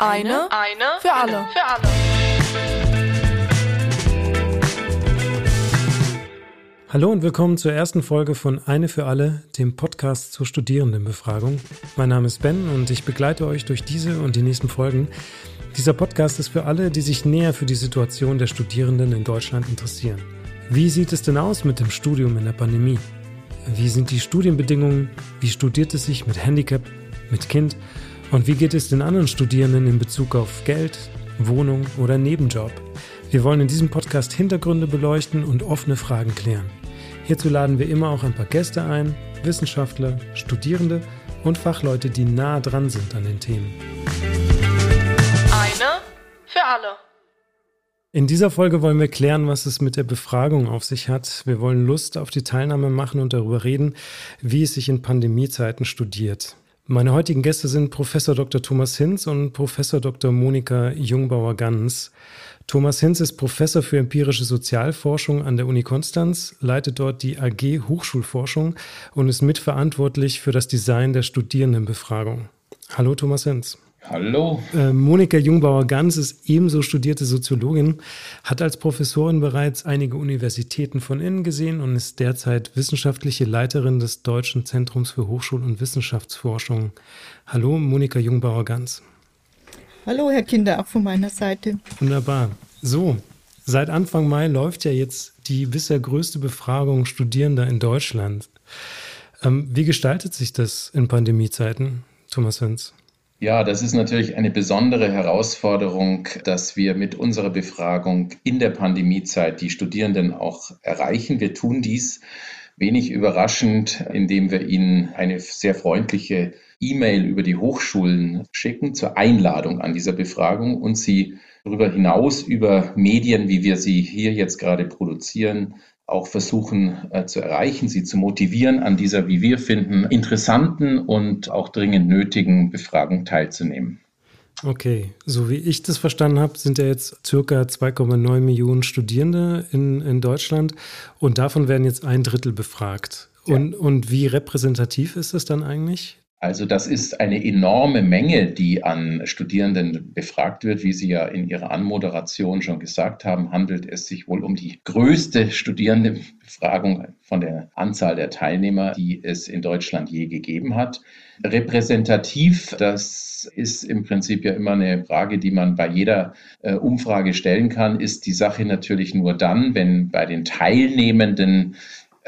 Eine, eine für alle. Für alle. Hallo und willkommen zur ersten Folge von Eine für alle, dem Podcast zur Studierendenbefragung. Mein Name ist Ben und ich begleite euch durch diese und die nächsten Folgen. Dieser Podcast ist für alle, die sich näher für die Situation der Studierenden in Deutschland interessieren. Wie sieht es denn aus mit dem Studium in der Pandemie? Wie sind die Studienbedingungen? Wie studiert es sich mit Handicap, mit Kind? Und wie geht es den anderen Studierenden in Bezug auf Geld, Wohnung oder Nebenjob? Wir wollen in diesem Podcast Hintergründe beleuchten und offene Fragen klären. Hierzu laden wir immer auch ein paar Gäste ein, Wissenschaftler, Studierende und Fachleute, die nah dran sind an den Themen. Eine für alle. In dieser Folge wollen wir klären, was es mit der Befragung auf sich hat. Wir wollen Lust auf die Teilnahme machen und darüber reden, wie es sich in Pandemiezeiten studiert. Meine heutigen Gäste sind Professor Dr. Thomas Hinz und Professor Dr. Monika Jungbauer-Ganz. Thomas Hinz ist Professor für empirische Sozialforschung an der Uni Konstanz, leitet dort die AG Hochschulforschung und ist mitverantwortlich für das Design der Studierendenbefragung. Hallo Thomas Hinz. Hallo. Äh, Monika Jungbauer-Ganz ist ebenso studierte Soziologin, hat als Professorin bereits einige Universitäten von innen gesehen und ist derzeit wissenschaftliche Leiterin des Deutschen Zentrums für Hochschul- und Wissenschaftsforschung. Hallo, Monika Jungbauer-Ganz. Hallo, Herr Kinder, auch von meiner Seite. Wunderbar. So, seit Anfang Mai läuft ja jetzt die bisher größte Befragung Studierender in Deutschland. Ähm, wie gestaltet sich das in Pandemiezeiten, Thomas Wenz? Ja, das ist natürlich eine besondere Herausforderung, dass wir mit unserer Befragung in der Pandemiezeit die Studierenden auch erreichen. Wir tun dies wenig überraschend, indem wir ihnen eine sehr freundliche E-Mail über die Hochschulen schicken zur Einladung an dieser Befragung und sie darüber hinaus über Medien, wie wir sie hier jetzt gerade produzieren, auch versuchen äh, zu erreichen, sie zu motivieren, an dieser, wie wir finden, interessanten und auch dringend nötigen Befragung teilzunehmen. Okay, so wie ich das verstanden habe, sind ja jetzt circa 2,9 Millionen Studierende in, in Deutschland und davon werden jetzt ein Drittel befragt. Ja. Und, und wie repräsentativ ist das dann eigentlich? Also das ist eine enorme Menge, die an Studierenden befragt wird. Wie Sie ja in Ihrer Anmoderation schon gesagt haben, handelt es sich wohl um die größte Studierendenbefragung von der Anzahl der Teilnehmer, die es in Deutschland je gegeben hat. Repräsentativ, das ist im Prinzip ja immer eine Frage, die man bei jeder äh, Umfrage stellen kann, ist die Sache natürlich nur dann, wenn bei den Teilnehmenden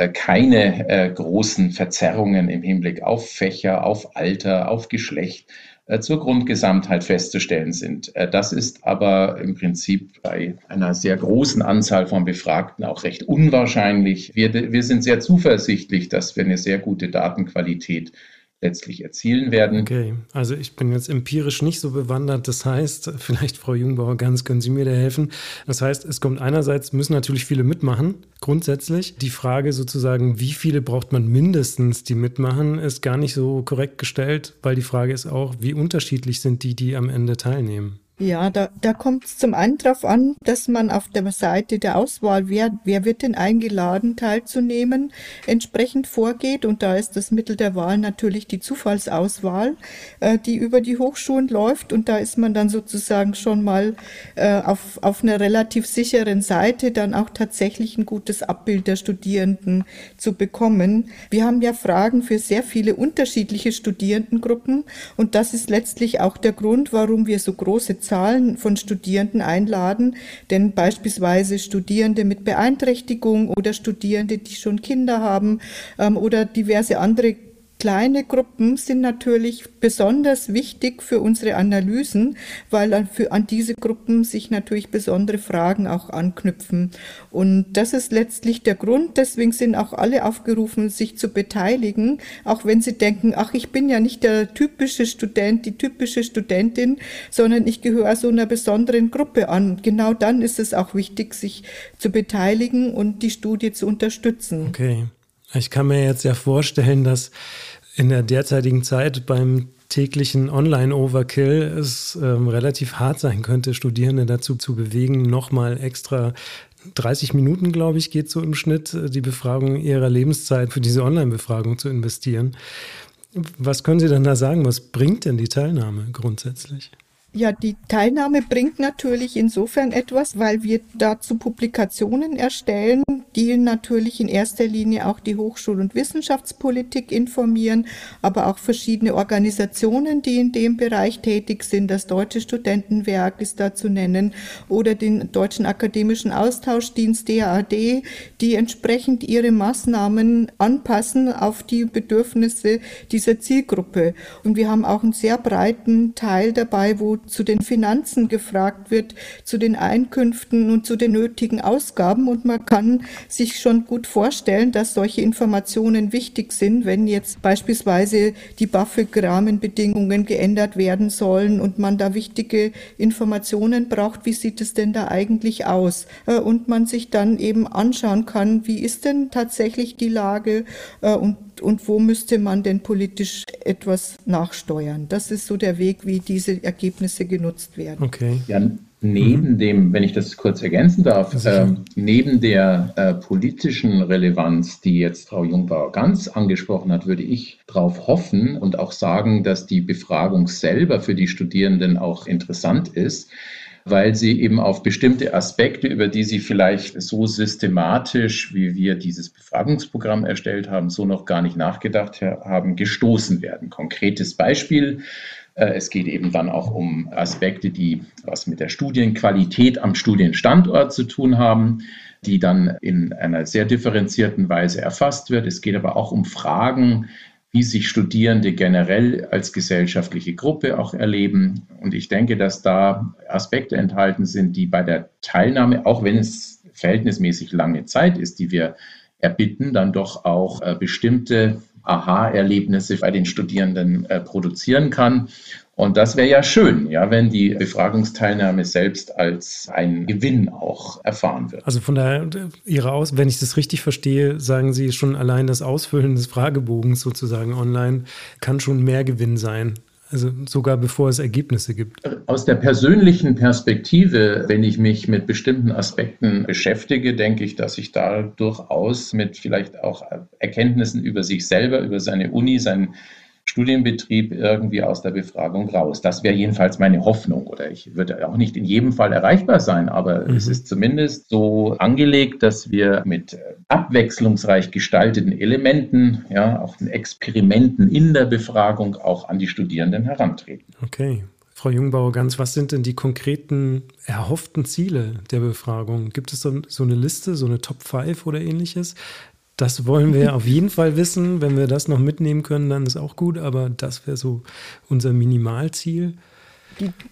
keine äh, großen Verzerrungen im Hinblick auf Fächer, auf Alter, auf Geschlecht äh, zur Grundgesamtheit festzustellen sind. Äh, das ist aber im Prinzip bei einer sehr großen Anzahl von Befragten auch recht unwahrscheinlich. Wir, wir sind sehr zuversichtlich, dass wir eine sehr gute Datenqualität letztlich erzielen werden. Okay, also ich bin jetzt empirisch nicht so bewandert. Das heißt, vielleicht Frau Jungbauer ganz, können Sie mir da helfen? Das heißt, es kommt einerseits, müssen natürlich viele mitmachen, grundsätzlich. Die Frage sozusagen, wie viele braucht man mindestens, die mitmachen, ist gar nicht so korrekt gestellt, weil die Frage ist auch, wie unterschiedlich sind die, die am Ende teilnehmen? Ja, da, da kommt es zum einen darauf an, dass man auf der Seite der Auswahl, wer, wer wird denn eingeladen teilzunehmen, entsprechend vorgeht. Und da ist das Mittel der Wahl natürlich die Zufallsauswahl, äh, die über die Hochschulen läuft. Und da ist man dann sozusagen schon mal äh, auf, auf einer relativ sicheren Seite, dann auch tatsächlich ein gutes Abbild der Studierenden zu bekommen. Wir haben ja Fragen für sehr viele unterschiedliche Studierendengruppen. Und das ist letztlich auch der Grund, warum wir so große Zahlen von Studierenden einladen, denn beispielsweise Studierende mit Beeinträchtigung oder Studierende, die schon Kinder haben ähm, oder diverse andere Kleine Gruppen sind natürlich besonders wichtig für unsere Analysen, weil an, für, an diese Gruppen sich natürlich besondere Fragen auch anknüpfen. Und das ist letztlich der Grund. Deswegen sind auch alle aufgerufen, sich zu beteiligen, auch wenn sie denken, ach, ich bin ja nicht der typische Student, die typische Studentin, sondern ich gehöre so einer besonderen Gruppe an. Genau dann ist es auch wichtig, sich zu beteiligen und die Studie zu unterstützen. Okay. Ich kann mir jetzt ja vorstellen, dass in der derzeitigen Zeit beim täglichen Online-Overkill es ähm, relativ hart sein könnte, Studierende dazu zu bewegen, nochmal extra 30 Minuten, glaube ich, geht so im Schnitt, äh, die Befragung ihrer Lebenszeit für diese Online-Befragung zu investieren. Was können Sie denn da sagen? Was bringt denn die Teilnahme grundsätzlich? Ja, die Teilnahme bringt natürlich insofern etwas, weil wir dazu Publikationen erstellen, die natürlich in erster Linie auch die Hochschul- und Wissenschaftspolitik informieren, aber auch verschiedene Organisationen, die in dem Bereich tätig sind. Das Deutsche Studentenwerk ist da zu nennen oder den Deutschen Akademischen Austauschdienst DAAD, die entsprechend ihre Maßnahmen anpassen auf die Bedürfnisse dieser Zielgruppe. Und wir haben auch einen sehr breiten Teil dabei, wo zu den Finanzen gefragt wird, zu den Einkünften und zu den nötigen Ausgaben. Und man kann sich schon gut vorstellen, dass solche Informationen wichtig sind, wenn jetzt beispielsweise die BAföG-Rahmenbedingungen geändert werden sollen und man da wichtige Informationen braucht, wie sieht es denn da eigentlich aus? Äh, und man sich dann eben anschauen kann, wie ist denn tatsächlich die Lage äh, und und wo müsste man denn politisch etwas nachsteuern. Das ist so der Weg, wie diese Ergebnisse genutzt werden. Okay. Ja, neben mhm. dem, wenn ich das kurz ergänzen darf, äh, neben der äh, politischen Relevanz, die jetzt Frau Jungbauer ganz angesprochen hat, würde ich darauf hoffen und auch sagen, dass die Befragung selber für die Studierenden auch interessant ist weil sie eben auf bestimmte Aspekte, über die sie vielleicht so systematisch, wie wir dieses Befragungsprogramm erstellt haben, so noch gar nicht nachgedacht haben, gestoßen werden. Konkretes Beispiel. Äh, es geht eben dann auch um Aspekte, die was mit der Studienqualität am Studienstandort zu tun haben, die dann in einer sehr differenzierten Weise erfasst wird. Es geht aber auch um Fragen, wie sich Studierende generell als gesellschaftliche Gruppe auch erleben. Und ich denke, dass da Aspekte enthalten sind, die bei der Teilnahme, auch wenn es verhältnismäßig lange Zeit ist, die wir erbitten, dann doch auch äh, bestimmte Aha-Erlebnisse bei den Studierenden äh, produzieren kann. Und das wäre ja schön, ja, wenn die Befragungsteilnahme selbst als ein Gewinn auch erfahren wird. Also von daher, Ihre Aus, wenn ich das richtig verstehe, sagen Sie schon allein das Ausfüllen des Fragebogens sozusagen online kann schon mehr Gewinn sein. Also sogar bevor es Ergebnisse gibt. Aus der persönlichen Perspektive, wenn ich mich mit bestimmten Aspekten beschäftige, denke ich, dass ich da durchaus mit vielleicht auch Erkenntnissen über sich selber, über seine Uni, sein Studienbetrieb irgendwie aus der Befragung raus. Das wäre jedenfalls meine Hoffnung. Oder ich würde auch nicht in jedem Fall erreichbar sein, aber mhm. es ist zumindest so angelegt, dass wir mit abwechslungsreich gestalteten Elementen, ja, auch den Experimenten in der Befragung auch an die Studierenden herantreten. Okay. Frau Jungbauer, ganz, was sind denn die konkreten erhofften Ziele der Befragung? Gibt es so, so eine Liste, so eine Top 5 oder ähnliches? Das wollen wir auf jeden Fall wissen. Wenn wir das noch mitnehmen können, dann ist auch gut, aber das wäre so unser Minimalziel.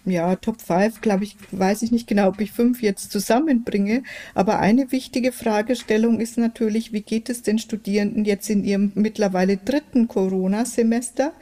Ja, Top 5, glaube ich, weiß ich nicht genau, ob ich fünf jetzt zusammenbringe. Aber eine wichtige Fragestellung ist natürlich, wie geht es den Studierenden jetzt in ihrem mittlerweile dritten Corona-Semester?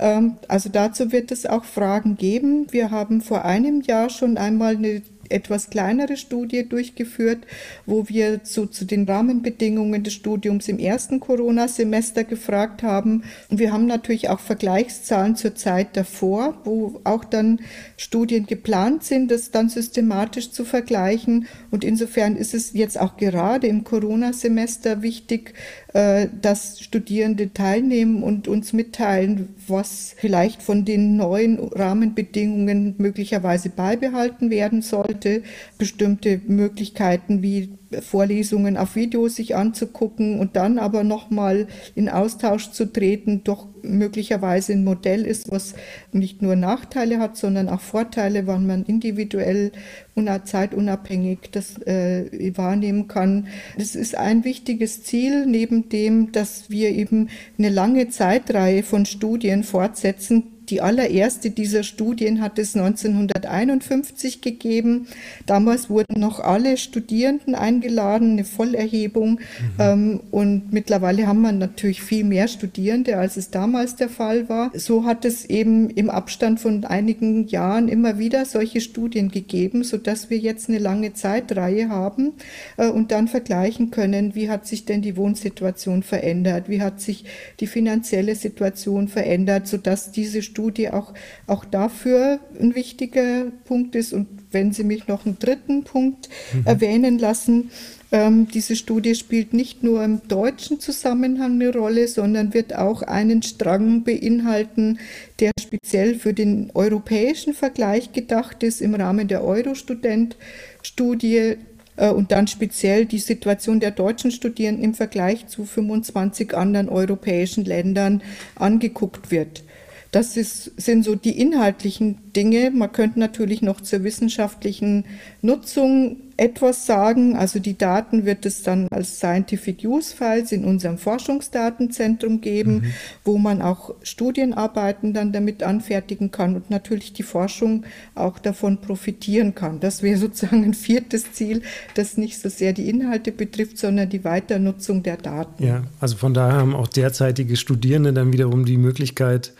Ähm, also dazu wird es auch Fragen geben. Wir haben vor einem Jahr schon einmal eine etwas kleinere Studie durchgeführt, wo wir zu, zu den Rahmenbedingungen des Studiums im ersten Corona-Semester gefragt haben. Und wir haben natürlich auch Vergleichszahlen zur Zeit davor, wo auch dann Studien geplant sind, das dann systematisch zu vergleichen. Und insofern ist es jetzt auch gerade im Corona-Semester wichtig, äh, dass Studierende teilnehmen und uns mitteilen, was vielleicht von den neuen Rahmenbedingungen möglicherweise beibehalten werden sollte. Bestimmte Möglichkeiten wie Vorlesungen auf Video sich anzugucken und dann aber nochmal in Austausch zu treten, doch möglicherweise ein Modell ist, was nicht nur Nachteile hat, sondern auch Vorteile, wann man individuell und zeitunabhängig das äh, wahrnehmen kann. Das ist ein wichtiges Ziel, neben dem, dass wir eben eine lange Zeitreihe von Studien fortsetzen, die allererste dieser Studien hat es 1951 gegeben. Damals wurden noch alle Studierenden eingeladen, eine Vollerhebung. Mhm. Ähm, und mittlerweile haben wir natürlich viel mehr Studierende, als es damals der Fall war. So hat es eben im Abstand von einigen Jahren immer wieder solche Studien gegeben, sodass wir jetzt eine lange Zeitreihe haben äh, und dann vergleichen können, wie hat sich denn die Wohnsituation verändert, wie hat sich die finanzielle Situation verändert, sodass diese Studien Studie auch, auch dafür ein wichtiger Punkt ist. Und wenn Sie mich noch einen dritten Punkt mhm. erwähnen lassen, Ähm, diese Studie spielt nicht nur im deutschen Zusammenhang eine Rolle, sondern wird auch einen Strang beinhalten, der speziell für den europäischen Vergleich gedacht ist im Rahmen der Eurostudent-Studie äh, und dann speziell die Situation der deutschen Studierenden im Vergleich zu 25 anderen europäischen Ländern angeguckt wird. Das ist, sind so die inhaltlichen Dinge. Man könnte natürlich noch zur wissenschaftlichen Nutzung etwas sagen. Also die Daten wird es dann als Scientific Use Files in unserem Forschungsdatenzentrum geben, mhm. wo man auch Studienarbeiten dann damit anfertigen kann und natürlich die Forschung auch davon profitieren kann. Das wäre sozusagen ein viertes Ziel, das nicht so sehr die Inhalte betrifft, sondern die Weiternutzung der Daten. Ja, also von daher haben auch derzeitige Studierende dann wiederum die Möglichkeit,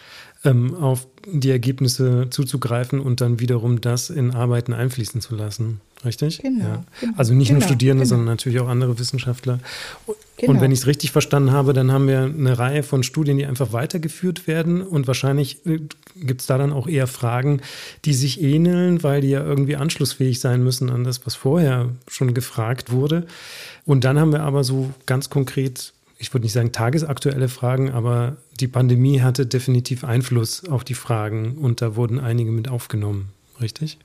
ähm, auf die Ergebnisse zuzugreifen und dann wiederum das in Arbeiten einfließen zu lassen. Richtig? Genau. Ja. genau also nicht genau, nur Studierende, genau. sondern natürlich auch andere Wissenschaftler. Genau. Und wenn ich es richtig verstanden habe, dann haben wir eine Reihe von Studien, die einfach weitergeführt werden. Und wahrscheinlich äh, gibt es da dann auch eher Fragen, die sich ähneln, weil die ja irgendwie anschlussfähig sein müssen an das, was vorher schon gefragt wurde. Und dann haben wir aber so ganz konkret ich würde nicht sagen tagesaktuelle Fragen, aber die Pandemie hatte definitiv Einfluss auf die Fragen und da wurden einige mit aufgenommen, richtig?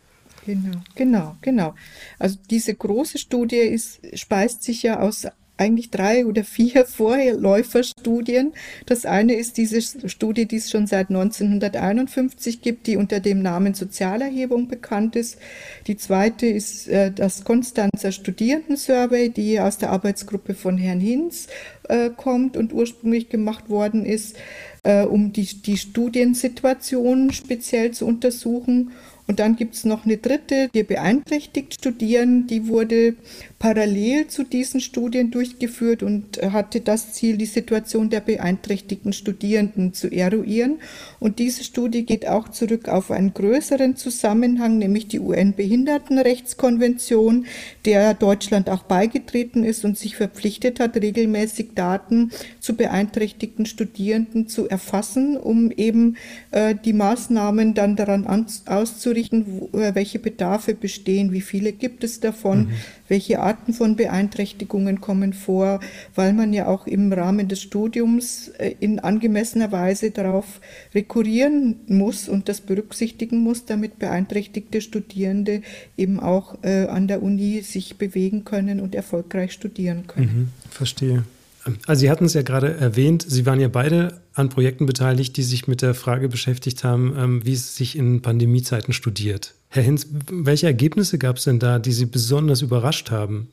Genau, genau, genau. Also diese große Studie ist, speist sich ja aus eigentlich drei oder vier Vorläuferstudien. Das eine ist diese Studie, die es schon seit 1951 gibt, die unter dem Namen Sozialerhebung bekannt ist. Die zweite ist äh, das Konstanzer Studierendensurvey, die aus der Arbeitsgruppe von Herrn Hinz äh, kommt und ursprünglich gemacht worden ist, äh, um die, die Studiensituation speziell zu untersuchen. Und dann gibt es noch eine dritte, die beeinträchtigt studieren. Die wurde parallel zu diesen Studien durchgeführt und hatte das Ziel, die Situation der beeinträchtigten Studierenden zu eruieren. Und diese Studie geht auch zurück auf einen größeren Zusammenhang, nämlich die UN-Behindertenrechtskonvention, der Deutschland auch beigetreten ist und sich verpflichtet hat, regelmäßig Daten zu beeinträchtigten Studierenden zu erfassen, um eben äh, die Maßnahmen dann daran auszurichten, wo, äh, welche Bedarfe bestehen, wie viele gibt es davon, mhm. welche Art Arten von Beeinträchtigungen kommen vor, weil man ja auch im Rahmen des Studiums äh, in angemessener Weise darauf rekurrieren muss und das berücksichtigen muss, damit beeinträchtigte Studierende eben auch äh, an der Uni sich bewegen können und erfolgreich studieren können. Mhm, verstehe. Also Sie hatten es ja gerade erwähnt, Sie waren ja beide an Projekten beteiligt, die sich mit der Frage beschäftigt haben, ähm, wie es sich in Pandemiezeiten studiert. Herr Hinz, welche Ergebnisse gab es denn da, die Sie besonders überrascht haben?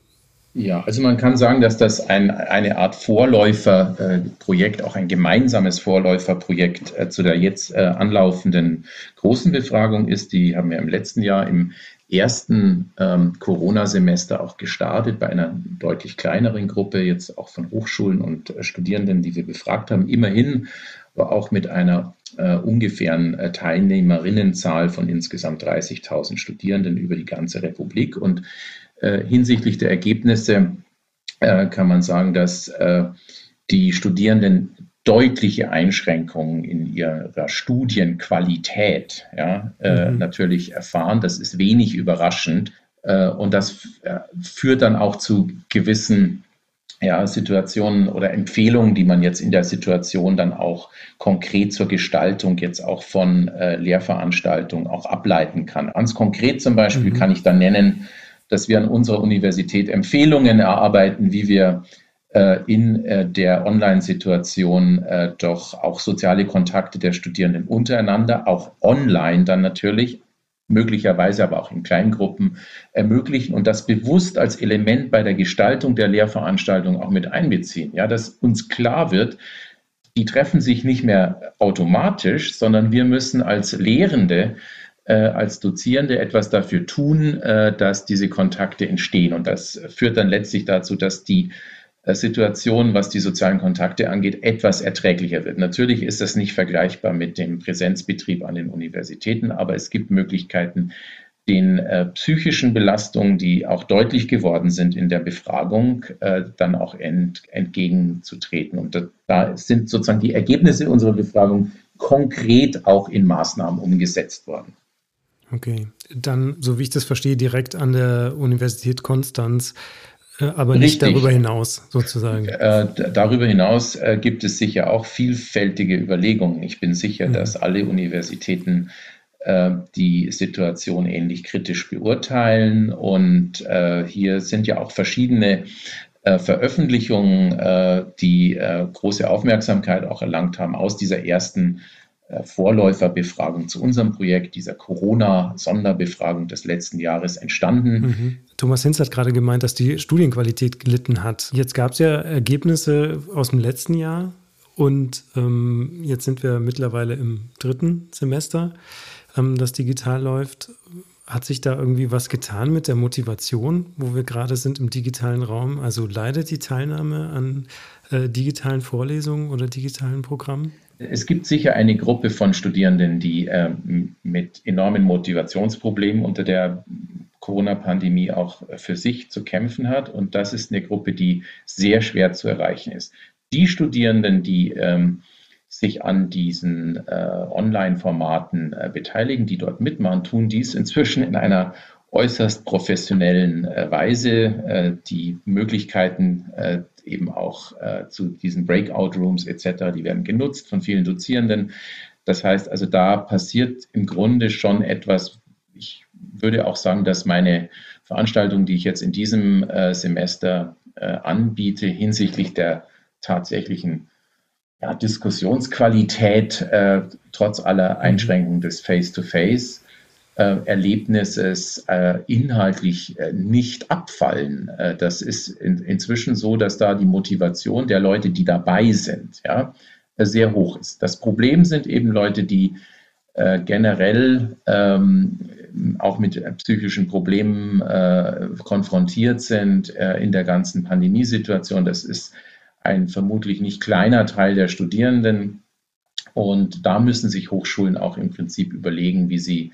Ja, also man kann sagen, dass das ein, eine Art Vorläuferprojekt, äh, auch ein gemeinsames Vorläuferprojekt äh, zu der jetzt äh, anlaufenden großen Befragung ist. Die haben wir im letzten Jahr im ersten ähm, Corona-Semester auch gestartet bei einer deutlich kleineren Gruppe, jetzt auch von Hochschulen und äh, Studierenden, die wir befragt haben. Immerhin aber auch mit einer äh, ungefähren äh, Teilnehmerinnenzahl von insgesamt 30.000 Studierenden über die ganze Republik. Und äh, hinsichtlich der Ergebnisse äh, kann man sagen, dass äh, die Studierenden deutliche Einschränkungen in ihrer Studienqualität ja, mhm. natürlich erfahren. Das ist wenig überraschend. und das führt dann auch zu gewissen ja, Situationen oder Empfehlungen, die man jetzt in der Situation dann auch konkret zur Gestaltung jetzt auch von äh, Lehrveranstaltungen auch ableiten kann. Ganz konkret zum Beispiel mhm. kann ich dann nennen, dass wir an unserer Universität Empfehlungen erarbeiten, wie wir äh, in äh, der Online-Situation äh, doch auch soziale Kontakte der Studierenden untereinander, auch online dann natürlich, möglicherweise aber auch in Kleingruppen ermöglichen und das bewusst als Element bei der Gestaltung der Lehrveranstaltung auch mit einbeziehen. Ja, dass uns klar wird, die treffen sich nicht mehr automatisch, sondern wir müssen als Lehrende, äh, als Dozierende etwas dafür tun, äh, dass diese Kontakte entstehen. Und das führt dann letztlich dazu, dass die äh, Situation, was die sozialen Kontakte angeht, etwas erträglicher wird. Natürlich ist das nicht vergleichbar mit dem Präsenzbetrieb an den Universitäten, aber es gibt Möglichkeiten, den äh, psychischen Belastungen, die auch deutlich geworden sind in der Befragung, äh, dann auch ent, entgegenzutreten. Und da, da, sind sozusagen die Ergebnisse unserer Befragung konkret auch in Maßnahmen umgesetzt worden. Okay, dann, so wie ich das verstehe, direkt an der Universität Konstanz Äh, aber nicht Richtig. darüber hinaus sozusagen. Äh, darüber hinaus äh, gibt es sicher auch vielfältige Überlegungen. Ich bin sicher, mhm. dass alle Universitäten äh, die Situation ähnlich kritisch beurteilen. Und äh, hier sind ja auch verschiedene äh, Veröffentlichungen, die große Aufmerksamkeit auch erlangt haben aus dieser ersten äh, Vorläuferbefragung zu unserem Projekt, dieser Corona-Sonderbefragung des letzten Jahres entstanden. Mhm. Thomas Hinz hat gerade gemeint, dass die Studienqualität gelitten hat. Jetzt gab es ja Ergebnisse aus dem letzten Jahr und ähm, jetzt sind wir mittlerweile im dritten Semester, ähm, das digital läuft. Hat sich da irgendwie was getan mit der Motivation, wo wir gerade sind im digitalen Raum? Also leidet die Teilnahme an äh, digitalen Vorlesungen oder digitalen Programmen? Es gibt sicher eine Gruppe von Studierenden, die äh, mit enormen Motivationsproblemen unter der Corona-Pandemie auch für sich zu kämpfen hat. Und das ist eine Gruppe, die sehr schwer zu erreichen ist. Die Studierenden, die ähm, sich an diesen äh, Online-Formaten äh, beteiligen, die dort mitmachen, tun dies inzwischen in einer äußerst professionellen äh, Weise. Äh, die Möglichkeiten äh, eben auch zu diesen Breakout-Rooms etc., die werden genutzt von vielen Dozierenden. Das heißt also, da passiert im Grunde schon etwas. Ich würde auch sagen, dass meine Veranstaltung, die ich jetzt in diesem Semester anbiete, hinsichtlich der tatsächlichen ja, Diskussionsqualität, äh, trotz aller mhm. Einschränkungen des Face-to-Face, Erlebnisses äh, inhaltlich äh, nicht abfallen. Äh, das ist in, inzwischen so, dass da die Motivation der Leute, die dabei sind, ja, äh, sehr hoch ist. Das Problem sind eben Leute, die äh, generell ähm, auch mit psychischen Problemen konfrontiert sind in der ganzen Pandemiesituation. Das ist ein vermutlich nicht kleiner Teil der Studierenden. Und da müssen sich Hochschulen auch im Prinzip überlegen, wie sie äh,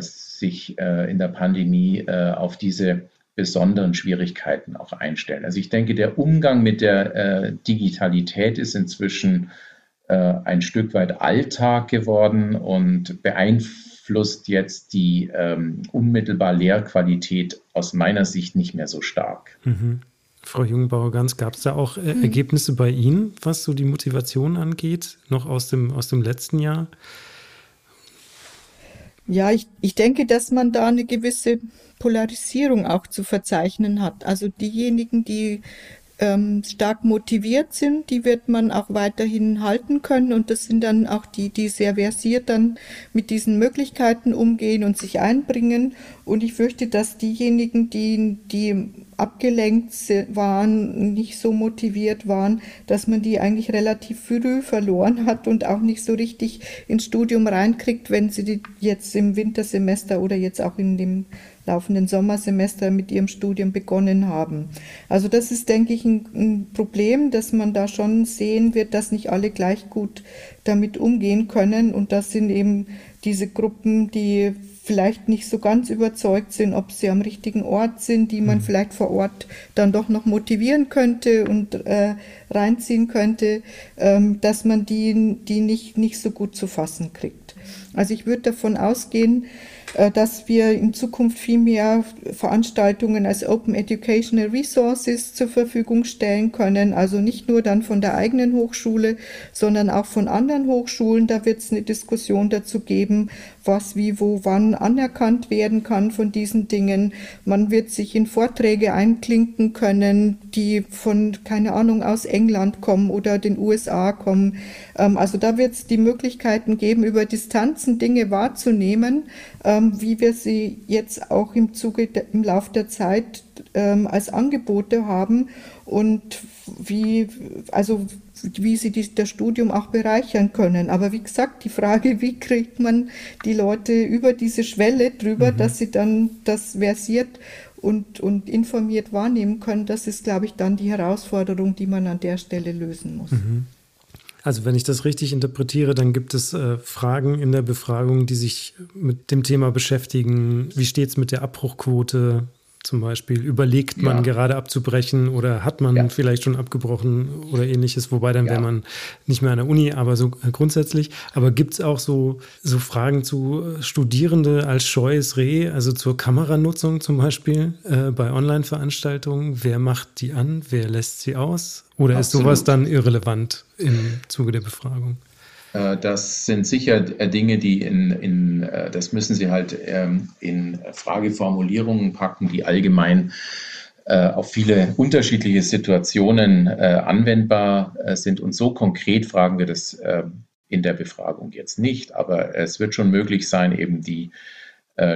sich äh, in der Pandemie äh, auf diese besonderen Schwierigkeiten auch einstellen. Also ich denke, der Umgang mit der Digitalität ist inzwischen ein Stück weit Alltag geworden und beeinflusst jetzt die ähm, unmittelbar Lehrqualität aus meiner Sicht nicht mehr so stark. Mhm. Frau Jungbauer-Ganz, gab es da auch äh, mhm. Ergebnisse bei Ihnen, was so die Motivation angeht, noch aus dem, aus dem letzten Jahr? Ja, ich, ich denke, dass man da eine gewisse Polarisierung auch zu verzeichnen hat. Also diejenigen, die ähm, stark motiviert sind, die wird man auch weiterhin halten können. Und das sind dann auch die, die sehr versiert dann mit diesen Möglichkeiten umgehen und sich einbringen. Und ich fürchte, dass diejenigen, die, die abgelenkt waren, nicht so motiviert waren, dass man die eigentlich relativ früh verloren hat und auch nicht so richtig ins Studium reinkriegt, wenn sie die jetzt im Wintersemester oder jetzt auch in dem laufenden Sommersemester mit ihrem Studium begonnen haben. Also das ist, denke ich, ein, ein, Problem, dass man da schon sehen wird, dass nicht alle gleich gut damit umgehen können. Und das sind eben diese Gruppen, die vielleicht nicht so ganz überzeugt sind, ob sie am richtigen Ort sind, die man mhm. vielleicht vor Ort dann doch noch motivieren könnte und äh, reinziehen könnte, ähm, dass man die, die nicht, nicht so gut zu fassen kriegt. Also ich würde davon ausgehen, äh, dass wir in Zukunft viel mehr Veranstaltungen als Open Educational Resources zur Verfügung stellen können. Also nicht nur dann von der eigenen Hochschule, sondern auch von anderen Hochschulen. Da wird es eine Diskussion dazu geben, was wie, wo, wann anerkannt werden kann von diesen Dingen. Man wird sich in Vorträge einklinken können, die von, keine Ahnung, aus England kommen oder den USA kommen. Ähm, also da wird es die Möglichkeiten geben, über Distanzen Dinge wahrzunehmen, ähm, wie wir sie jetzt auch im Zuge, im Lauf der Zeit ähm, als Angebote haben und wie, also wie sie die, das Studium auch bereichern können. Aber wie gesagt, die Frage, wie kriegt man die Leute über diese Schwelle drüber, mhm. dass sie dann das versiert und, und informiert wahrnehmen können, das ist, glaube ich, dann die Herausforderung, die man an der Stelle lösen muss. Mhm. Also wenn ich das richtig interpretiere, dann gibt es äh, Fragen in der Befragung, die sich mit dem Thema beschäftigen. Wie steht es mit der Abbruchquote? Zum Beispiel? Überlegt man ja. gerade abzubrechen oder hat man ja. vielleicht schon abgebrochen oder ähnliches? Wobei dann ja. wäre man nicht mehr an der Uni, aber so grundsätzlich. Aber gibt es auch so, so Fragen zu Studierende als scheues Reh, also zur Kameranutzung zum Beispiel äh, bei Online-Veranstaltungen? Wer macht die an? Wer lässt sie aus? Oder Absolut. ist sowas dann irrelevant im Zuge der Befragung? Äh, das sind sicher äh, Dinge, die in, in äh, das müssen Sie halt ähm, in Frageformulierungen packen, die allgemein auf viele unterschiedliche Situationen anwendbar sind. Und so konkret fragen wir das in der Befragung jetzt nicht, aber es wird schon möglich sein, eben die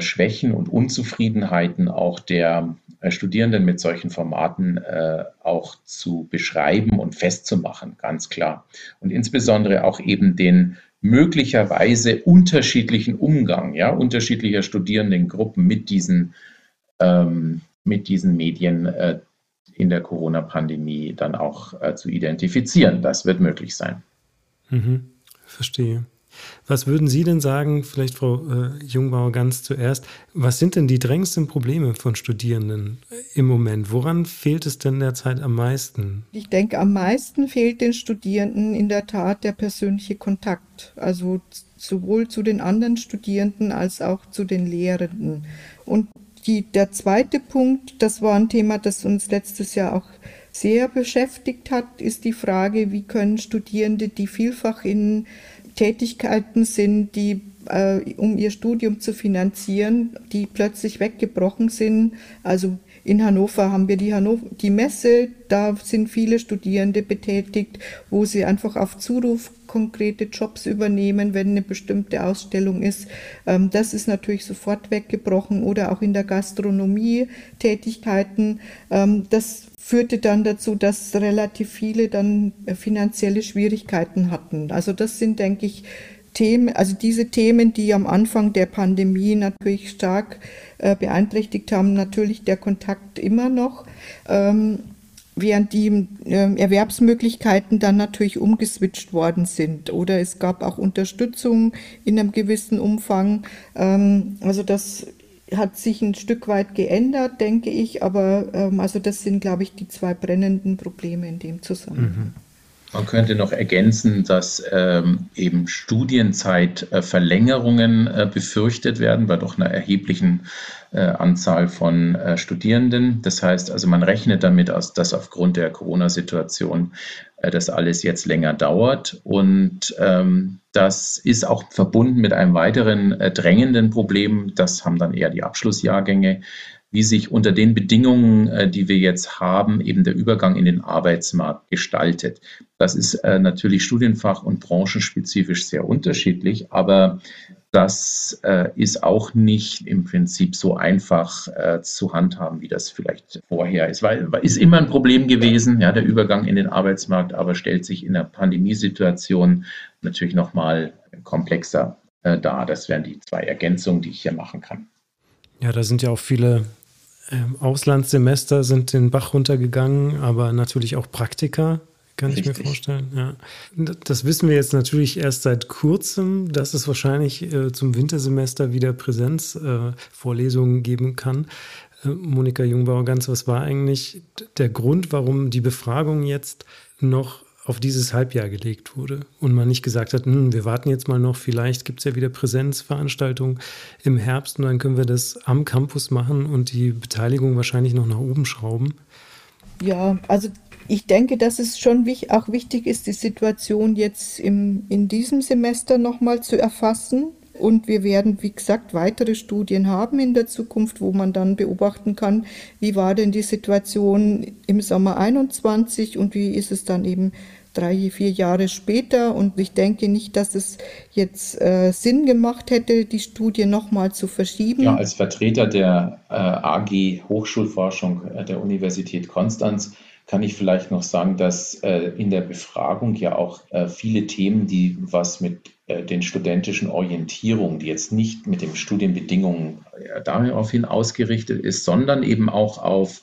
Schwächen und Unzufriedenheiten auch der Studierenden mit solchen Formaten auch zu beschreiben und festzumachen, ganz klar. Und insbesondere auch eben den möglicherweise unterschiedlichen Umgang ja, unterschiedlicher Studierendengruppen mit diesen, ähm, mit diesen Medien äh, in der Corona-Pandemie dann auch äh, zu identifizieren. Das wird möglich sein. Mhm, verstehe. Was würden Sie denn sagen, vielleicht Frau äh, Jungbauer ganz zuerst, was sind denn die drängendsten Probleme von Studierenden im Moment? Woran fehlt es denn derzeit am meisten? Ich denke, am meisten fehlt den Studierenden in der Tat der persönliche Kontakt, also sowohl zu den anderen Studierenden als auch zu den Lehrenden. Und die, der zweite Punkt, das war ein Thema, das uns letztes Jahr auch sehr beschäftigt hat, ist die Frage, wie können Studierende, die vielfach in Tätigkeiten sind, die äh, um ihr Studium zu finanzieren, die plötzlich weggebrochen sind. Also in Hannover haben wir die, Hannover, die Messe, da sind viele Studierende betätigt, wo sie einfach auf Zuruf konkrete Jobs übernehmen, wenn eine bestimmte Ausstellung ist. Ähm, das ist natürlich sofort weggebrochen oder auch in der Gastronomie Tätigkeiten. Ähm, das führte dann dazu, dass relativ viele dann äh, finanzielle Schwierigkeiten hatten. Also das sind, denke ich, Themen, also diese Themen, die am Anfang der Pandemie natürlich stark äh, beeinträchtigt haben, natürlich der Kontakt immer noch, ähm, während die äh, Erwerbsmöglichkeiten dann natürlich umgeswitcht worden sind oder es gab auch Unterstützung in einem gewissen Umfang. Ähm, also das hat sich ein Stück weit geändert, denke ich, aber ähm, also das sind, glaube ich, die zwei brennenden Probleme in dem Zusammenhang. Mhm. Man könnte noch ergänzen, dass ähm, eben Studienzeitverlängerungen äh, befürchtet werden bei doch einer erheblichen äh, Anzahl von äh, Studierenden. Das heißt also, man rechnet damit, dass aufgrund der Corona-Situation äh, das alles jetzt länger dauert. Und ähm, das ist auch verbunden mit einem weiteren äh, drängenden Problem. Das haben dann eher die Abschlussjahrgänge wie sich unter den Bedingungen, äh, die wir jetzt haben, eben der Übergang in den Arbeitsmarkt gestaltet. Das ist äh, natürlich studienfach- und branchenspezifisch sehr unterschiedlich, aber das äh, ist auch nicht im Prinzip so einfach zu handhaben, wie das vielleicht vorher ist. Weil ist immer ein Problem gewesen, ja, der Übergang in den Arbeitsmarkt, aber stellt sich in der Pandemiesituation natürlich nochmal komplexer dar. Das wären die zwei Ergänzungen, die ich hier machen kann. Ja, da sind ja auch viele ähm, Auslandssemester sind den Bach runtergegangen, aber natürlich auch Praktika, kann Richtig. ich mir vorstellen. Ja. Das wissen wir jetzt natürlich erst seit kurzem, dass es wahrscheinlich äh, zum Wintersemester wieder Präsenzvorlesungen äh, geben kann. Äh, Monika Jungbauer-Ganz, was war eigentlich der Grund, warum die Befragung jetzt noch auf dieses Halbjahr gelegt wurde und man nicht gesagt hat, hm, wir warten jetzt mal noch, vielleicht gibt es ja wieder Präsenzveranstaltungen im Herbst und dann können wir das am Campus machen und die Beteiligung wahrscheinlich noch nach oben schrauben. Ja, also ich denke, dass es schon auch wichtig ist, die Situation jetzt im, in diesem Semester nochmal zu erfassen. Und wir werden, wie gesagt, weitere Studien haben in der Zukunft, wo man dann beobachten kann, wie war denn die Situation im Sommer 21 und wie ist es dann eben drei, vier Jahre später. Und ich denke nicht, dass es jetzt äh, Sinn gemacht hätte, die Studie nochmal zu verschieben. Ja, als Vertreter der äh, AG Hochschulforschung äh, der Universität Konstanz kann ich vielleicht noch sagen, dass äh, in der Befragung ja auch äh, viele Themen, die was mit äh, den studentischen Orientierungen, die jetzt nicht mit den Studienbedingungen daraufhin ausgerichtet ist, sondern eben auch auf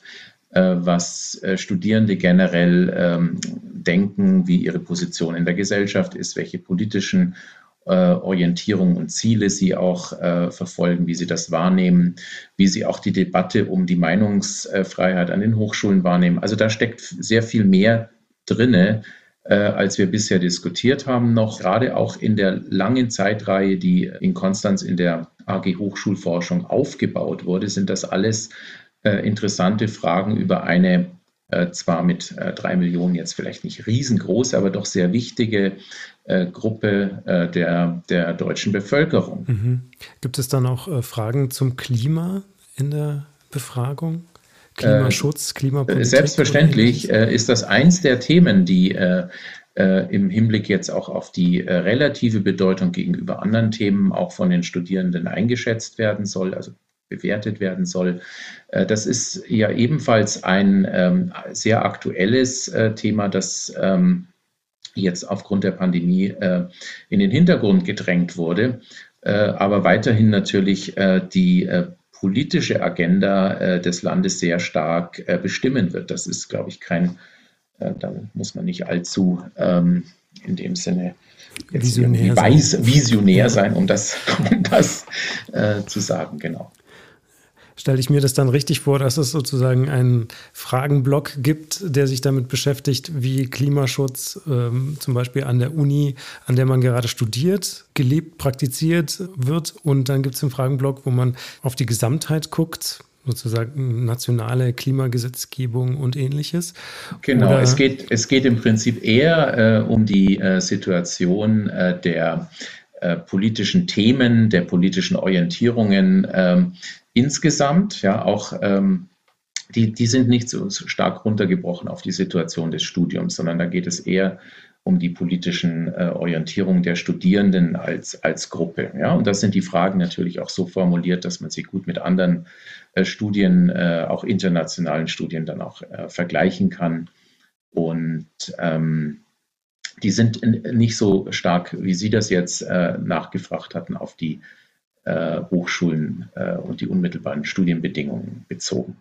was Studierende generell ähm, denken, wie ihre Position in der Gesellschaft ist, welche politischen Orientierung und Ziele sie auch äh, verfolgen, wie sie das wahrnehmen, wie sie auch die Debatte um die Meinungsfreiheit an den Hochschulen wahrnehmen. Also da steckt sehr viel mehr drinne, äh, als wir bisher diskutiert haben, noch gerade auch in der langen Zeitreihe, die in Konstanz in der AG Hochschulforschung aufgebaut wurde, sind das alles äh, interessante Fragen über eine äh, zwar mit äh, drei Millionen jetzt vielleicht nicht riesengroß, aber doch sehr wichtige äh, Gruppe äh, der, der deutschen Bevölkerung. Mhm. Gibt es dann auch Fragen zum Klima in der Befragung? Klimaschutz, Klimapolitik? Selbstverständlich ist das eins der Themen, die im Hinblick jetzt auch auf die relative Bedeutung gegenüber anderen Themen auch von den Studierenden eingeschätzt werden soll. Also bewertet werden soll. Äh, das ist ja ebenfalls ein ähm, sehr aktuelles äh, Thema, das ähm, jetzt aufgrund der Pandemie äh, in den Hintergrund gedrängt wurde, aber weiterhin natürlich die politische Agenda des Landes sehr stark bestimmen wird. Das ist, glaube ich, kein, da muss man nicht allzu ähm, in dem Sinne visionär, weiß, visionär sein, um das, um das äh, zu sagen, genau stelle ich mir das dann richtig vor, dass es sozusagen einen Fragenblock gibt, der sich damit beschäftigt, wie Klimaschutz ähm, zum Beispiel an der Uni, an der man gerade studiert, gelebt, praktiziert wird. Und dann gibt es einen Fragenblock, wo man auf die Gesamtheit guckt, sozusagen nationale Klimagesetzgebung und ähnliches. Genau, Oder es geht, es geht im Prinzip eher äh, um die äh, Situation äh, der äh, politischen Themen, der politischen Orientierungen, ähm, insgesamt, ja, auch ähm, die, die sind nicht so stark runtergebrochen auf die Situation des Studiums, sondern da geht es eher um die politischen äh, Orientierungen der Studierenden als, als Gruppe. Ja? Und das sind die Fragen natürlich auch so formuliert, dass man sie gut mit anderen äh, Studien, äh, auch internationalen Studien dann auch äh, vergleichen kann. Und ähm, die sind nicht so stark, wie Sie das jetzt äh, nachgefragt hatten, auf die Hochschulen äh, und die unmittelbaren Studienbedingungen bezogen.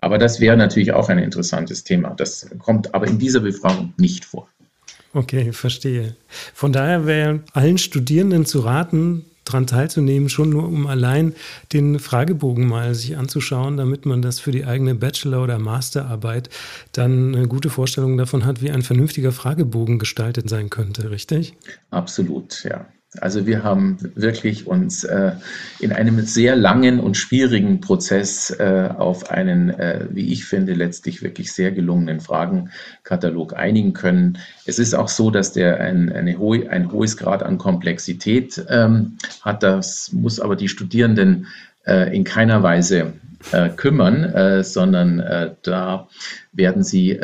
Aber das wäre natürlich auch ein interessantes Thema. Das kommt aber in dieser Befragung nicht vor. Okay, verstehe. Von daher wäre allen Studierenden zu raten, daran teilzunehmen, schon nur um allein den Fragebogen mal sich anzuschauen, damit man das für die eigene Bachelor- oder Masterarbeit dann eine gute Vorstellung davon hat, wie ein vernünftiger Fragebogen gestaltet sein könnte, richtig? Absolut, ja. Also wir haben wirklich uns äh, in einem sehr langen und schwierigen Prozess äh, auf einen, äh, wie ich finde, letztlich wirklich sehr gelungenen Fragenkatalog einigen können. Es ist auch so, dass der ein, hohe, ein hohes Grad an Komplexität ähm, hat. Das muss aber die Studierenden äh, in keiner Weise äh, kümmern, äh, sondern da werden sie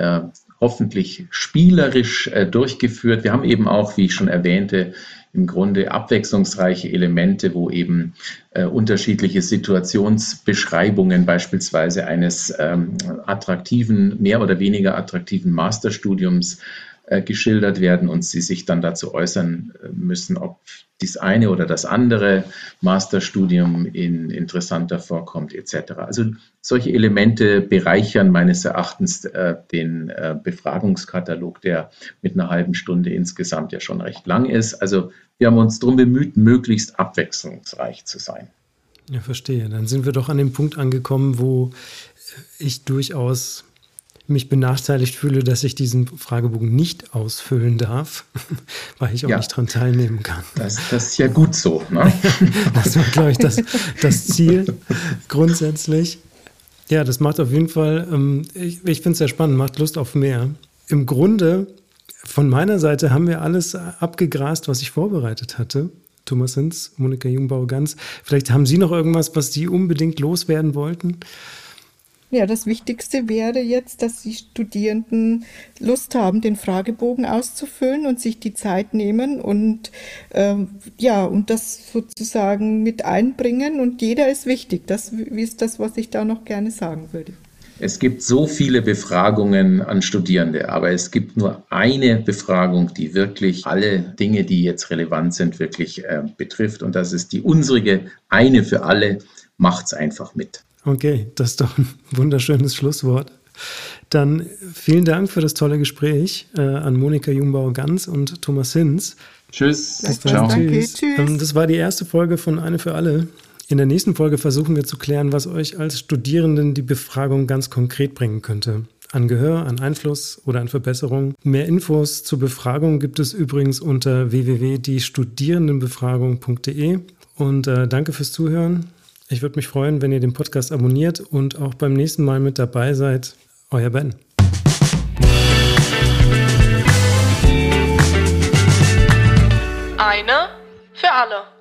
hoffentlich spielerisch durchgeführt. Wir haben eben auch, wie ich schon erwähnte, im Grunde abwechslungsreiche Elemente, wo eben äh, unterschiedliche Situationsbeschreibungen beispielsweise eines ähm, attraktiven, mehr oder weniger attraktiven Masterstudiums geschildert werden und sie sich dann dazu äußern äh, müssen, ob dies eine oder das andere Masterstudium in interessanter vorkommt etc. Also solche Elemente bereichern meines Erachtens äh, den äh, Befragungskatalog, der mit einer halben Stunde insgesamt ja schon recht lang ist. Also wir haben uns darum bemüht, möglichst abwechslungsreich zu sein. Ja, verstehe. Dann sind wir doch an dem Punkt angekommen, wo ich durchaus mich benachteiligt fühle, dass ich diesen Fragebogen nicht ausfüllen darf, weil ich auch ja. nicht daran teilnehmen kann. Das, das, ist ja gut so. Ne? das war, glaube ich, das, das Ziel grundsätzlich. Ja, das macht auf jeden Fall, ähm, ich, ich finde es sehr spannend, macht Lust auf mehr. Im Grunde, von meiner Seite haben wir alles abgegrast, was ich vorbereitet hatte. Thomas Hinz, Monika Jungbauer-Ganz. Vielleicht haben Sie noch irgendwas, was Sie unbedingt loswerden wollten? Ja, das Wichtigste wäre jetzt, dass die Studierenden Lust haben, den Fragebogen auszufüllen und sich die Zeit nehmen und ähm, ja, und das sozusagen mit einbringen. Und jeder ist wichtig. Das ist das, was ich da noch gerne sagen würde. Es gibt so viele Befragungen an Studierende, aber es gibt nur eine Befragung, die wirklich alle Dinge, die jetzt relevant sind, wirklich äh, betrifft. Und das ist die unsere, eine für alle. Macht's einfach mit. Okay, das ist doch ein wunderschönes Schlusswort. Dann vielen Dank für das tolle Gespräch äh, an Monika Jungbauer-Ganz und Thomas Hinz. Tschüss. Ciao. Tschüss. Tschüss. Ähm, das war die erste Folge von Eine für alle. In der nächsten Folge versuchen wir zu klären, was euch als Studierenden die Befragung ganz konkret bringen könnte. An Gehör, an Einfluss oder an Verbesserung. Mehr Infos zur Befragung gibt es übrigens unter www.diestudierendenbefragung.de. Und äh, danke fürs Zuhören. Ich würde mich freuen, wenn ihr den Podcast abonniert und auch beim nächsten Mal mit dabei seid. Euer Ben. Eine für alle.